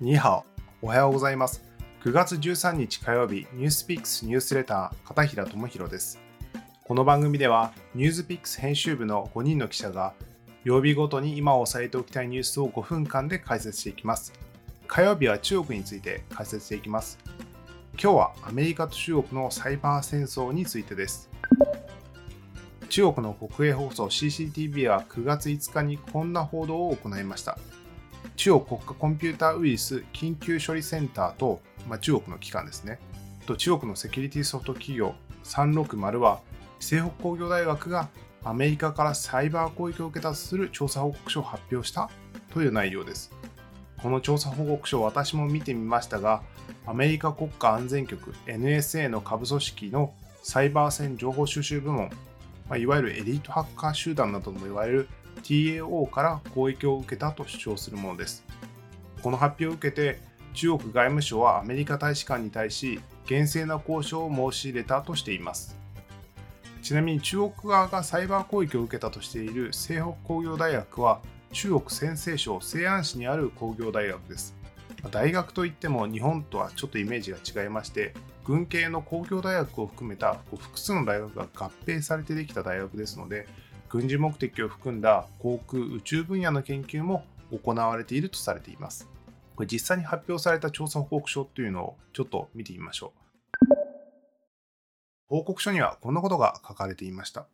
ニーハオ、おはようございます。9月13日火曜日、ニュースピックスニュースレター、片平智弘です。この番組では、ニュースピックス編集部の5人の記者が、曜日ごとに今押さえておきたいニュースを5分間で解説していきます。火曜日は中国について解説していきます。今日はアメリカと中国のサイバー戦争についてです。中国の国営放送 CCTV は9月5日にこんな報道を行いました。中国国家コンピューターウイルス緊急処理センターと、まあ、中国の機関ですね、と中国のセキュリティソフト企業360は、西北工業大学がアメリカからサイバー攻撃を受けたとする調査報告書を発表したという内容です。この調査報告書を私も見てみましたが、アメリカ国家安全局 NSA の下部組織のサイバー戦情報収集部門、まあ、いわゆるエリートハッカー集団などとも言われる TAO から攻撃を受けたと主張するものです。この発表を受けて中国外務省はアメリカ大使館に対し厳正な交渉を申し入れたとしています。ちなみに中国側がサイバー攻撃を受けたとしている西北工業大学は中国陝西省西安市にある工業大学です。大学といっても日本とはちょっとイメージが違いまして軍系の工業大学を含めた複数の大学が合併されてできた大学ですので軍事目的を含んだ航空宇宙分野の研究も行われているとされています。これ実際に発表された調査報告書というのをちょっと見てみましょう。報告書にはこんなことが書かれていました。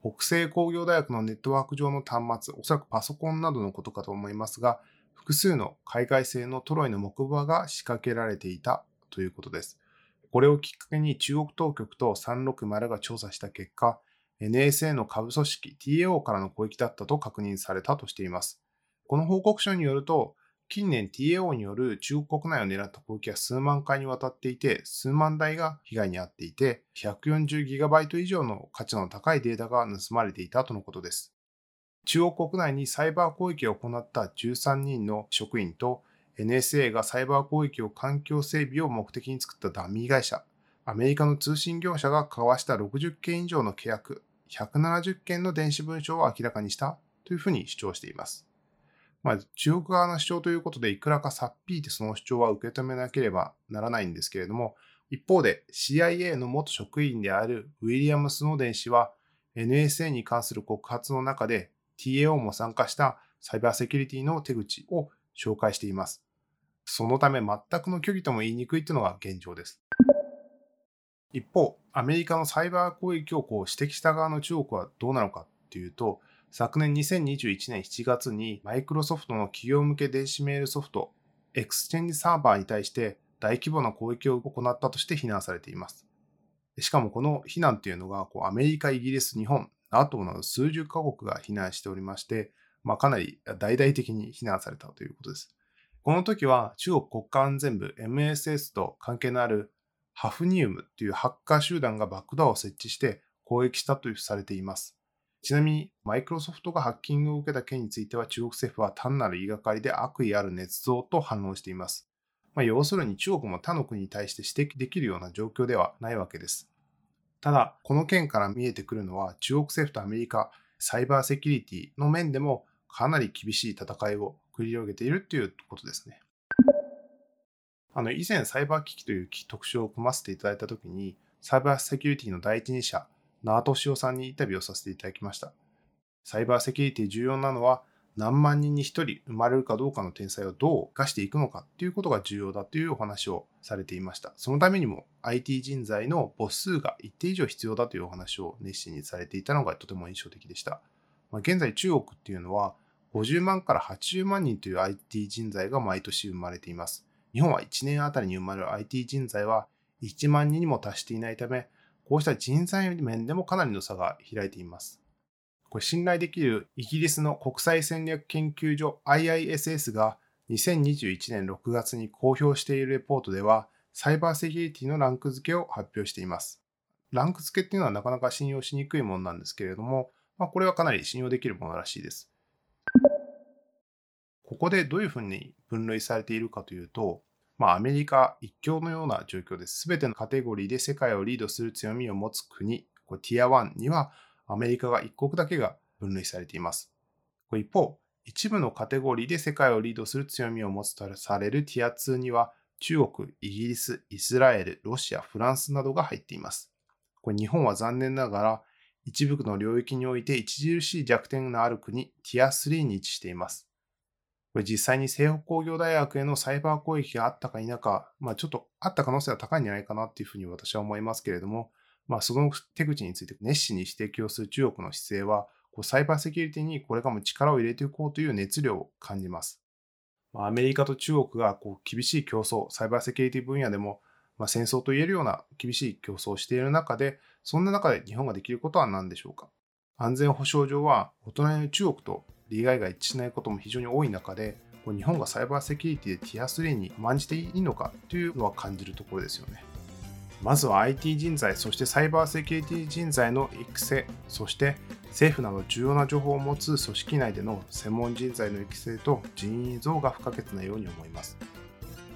北西工業大学のネットワーク上の端末、おそらくパソコンなどのことかと思いますが、複数の海外製のトロイの木馬が仕掛けられていたということです。これをきっかけに中国当局と360が調査した結果、NSA の下部組織 TAO からの攻撃だったと確認されたとしています。この報告書によると、近年 TAO による中国国内を狙った攻撃は数万回にわたっていて、数万台が被害に遭っていて、140GB 以上の価値の高いデータが盗まれていたとのことです。中国国内にサイバー攻撃を行った13人の職員と NSA がサイバー攻撃を環境整備を目的に作ったダミー会社、アメリカの通信業者が交わした60件以上の契約、170件の電子文書を明らかにしたというふうに主張しています。まあ、中国側の主張ということで、いくらかさっぴいてその主張は受け止めなければならないんですけれども、一方で CIA の元職員であるウィリアム・スノーデン氏は NSA に関する告発の中で TAO も参加したサイバーセキュリティの手口を紹介しています。そのため全くの虚偽とも言いにくいというのが現状です。一方、アメリカのサイバー攻撃をこう指摘した側の中国はどうなのかっていうと、昨年2021年7月にマイクロソフトの企業向け電子メールソフト、エクスチェンジサーバーに対して大規模な攻撃を行ったとして非難されています。しかもこの非難っていうのがこうアメリカ、イギリス、日本、NATO など数十カ国が非難しておりまして、まあ、かなり大々的に非難されたということです。この時は中国国家安全部 MSS と関係のあるハフニウムというハッカー集団がバックドアを設置して攻撃したとされています。ちなみに、マイクロソフトがハッキングを受けた件については中国政府は単なる言いがかりで悪意ある捏造と反論しています。まあ、要するに中国も他の国に対して指摘できるような状況ではないわけです。ただ、この件から見えてくるのは中国政府とアメリカ、サイバーセキュリティの面でもかなり厳しい戦いを繰り広げているということですね。あの、以前サイバー危機という特集を組ませていただいたときに、サイバーセキュリティの第一人者、縄敏夫さんにインタビューをさせていただきました。サイバーセキュリティ重要なのは、何万人に1人生まれるかどうかの天才をどう生かしていくのかっていうことが重要だというお話をされていました。そのためにも IT 人材の母数が一定以上必要だというお話を熱心にされていたのがとても印象的でした。まあ、現在中国っていうのは50万から80万人という IT 人材が毎年生まれています。日本は1年あたりに生まれる IT 人材は1万人にも達していないため、こうした人材面でもかなりの差が開いています。これ信頼できるイギリスの国際戦略研究所 IISS が2021年6月に公表しているレポートでは、サイバーセキュリティのランク付けを発表しています。ランク付けっていうのはなかなか信用しにくいものなんですけれども、まあ、これはかなり信用できるものらしいです。ここでどういうふうに分類されているかというと、まあ、アメリカ一強のような状況です。すべてのカテゴリーで世界をリードする強みを持つ国、これティア1にはアメリカが一国だけが分類されています。一方、一部のカテゴリーで世界をリードする強みを持つとされるティア2には、中国、イギリス、イスラエル、ロシア、フランスなどが入っています。これ日本は残念ながら一部の領域において著しい弱点のある国、ティア3に位置しています。これ実際に西北工業大学へのサイバー攻撃があったか否か、まあちょっとあった可能性は高いんじゃないかなっていうふうに私は思いますけれども、まあその手口について熱心に指摘をする中国の姿勢は、こうサイバーセキュリティにこれからも力を入れていこうという熱量を感じます。まあ、アメリカと中国がこう厳しい競争、サイバーセキュリティ分野でも、まあ、戦争と言えるような厳しい競争をしている中で、そんな中で日本ができることは何でしょうか安全保障上は、大人の中国と利害が一致しないことも非常に多い中で、日本がサイバーセキュリティでティア3に甘んじていいのかというのは感じるところですよね。まずは IT 人材、そしてサイバーセキュリティ人材の育成、そして政府など重要な情報を持つ組織内での専門人材の育成と人員増が不可欠なように思います。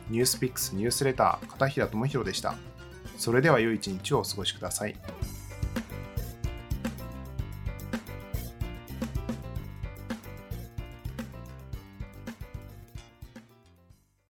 ニュースピックスニュースレター片平智弘でした。それでは良い一日をお過ごしください。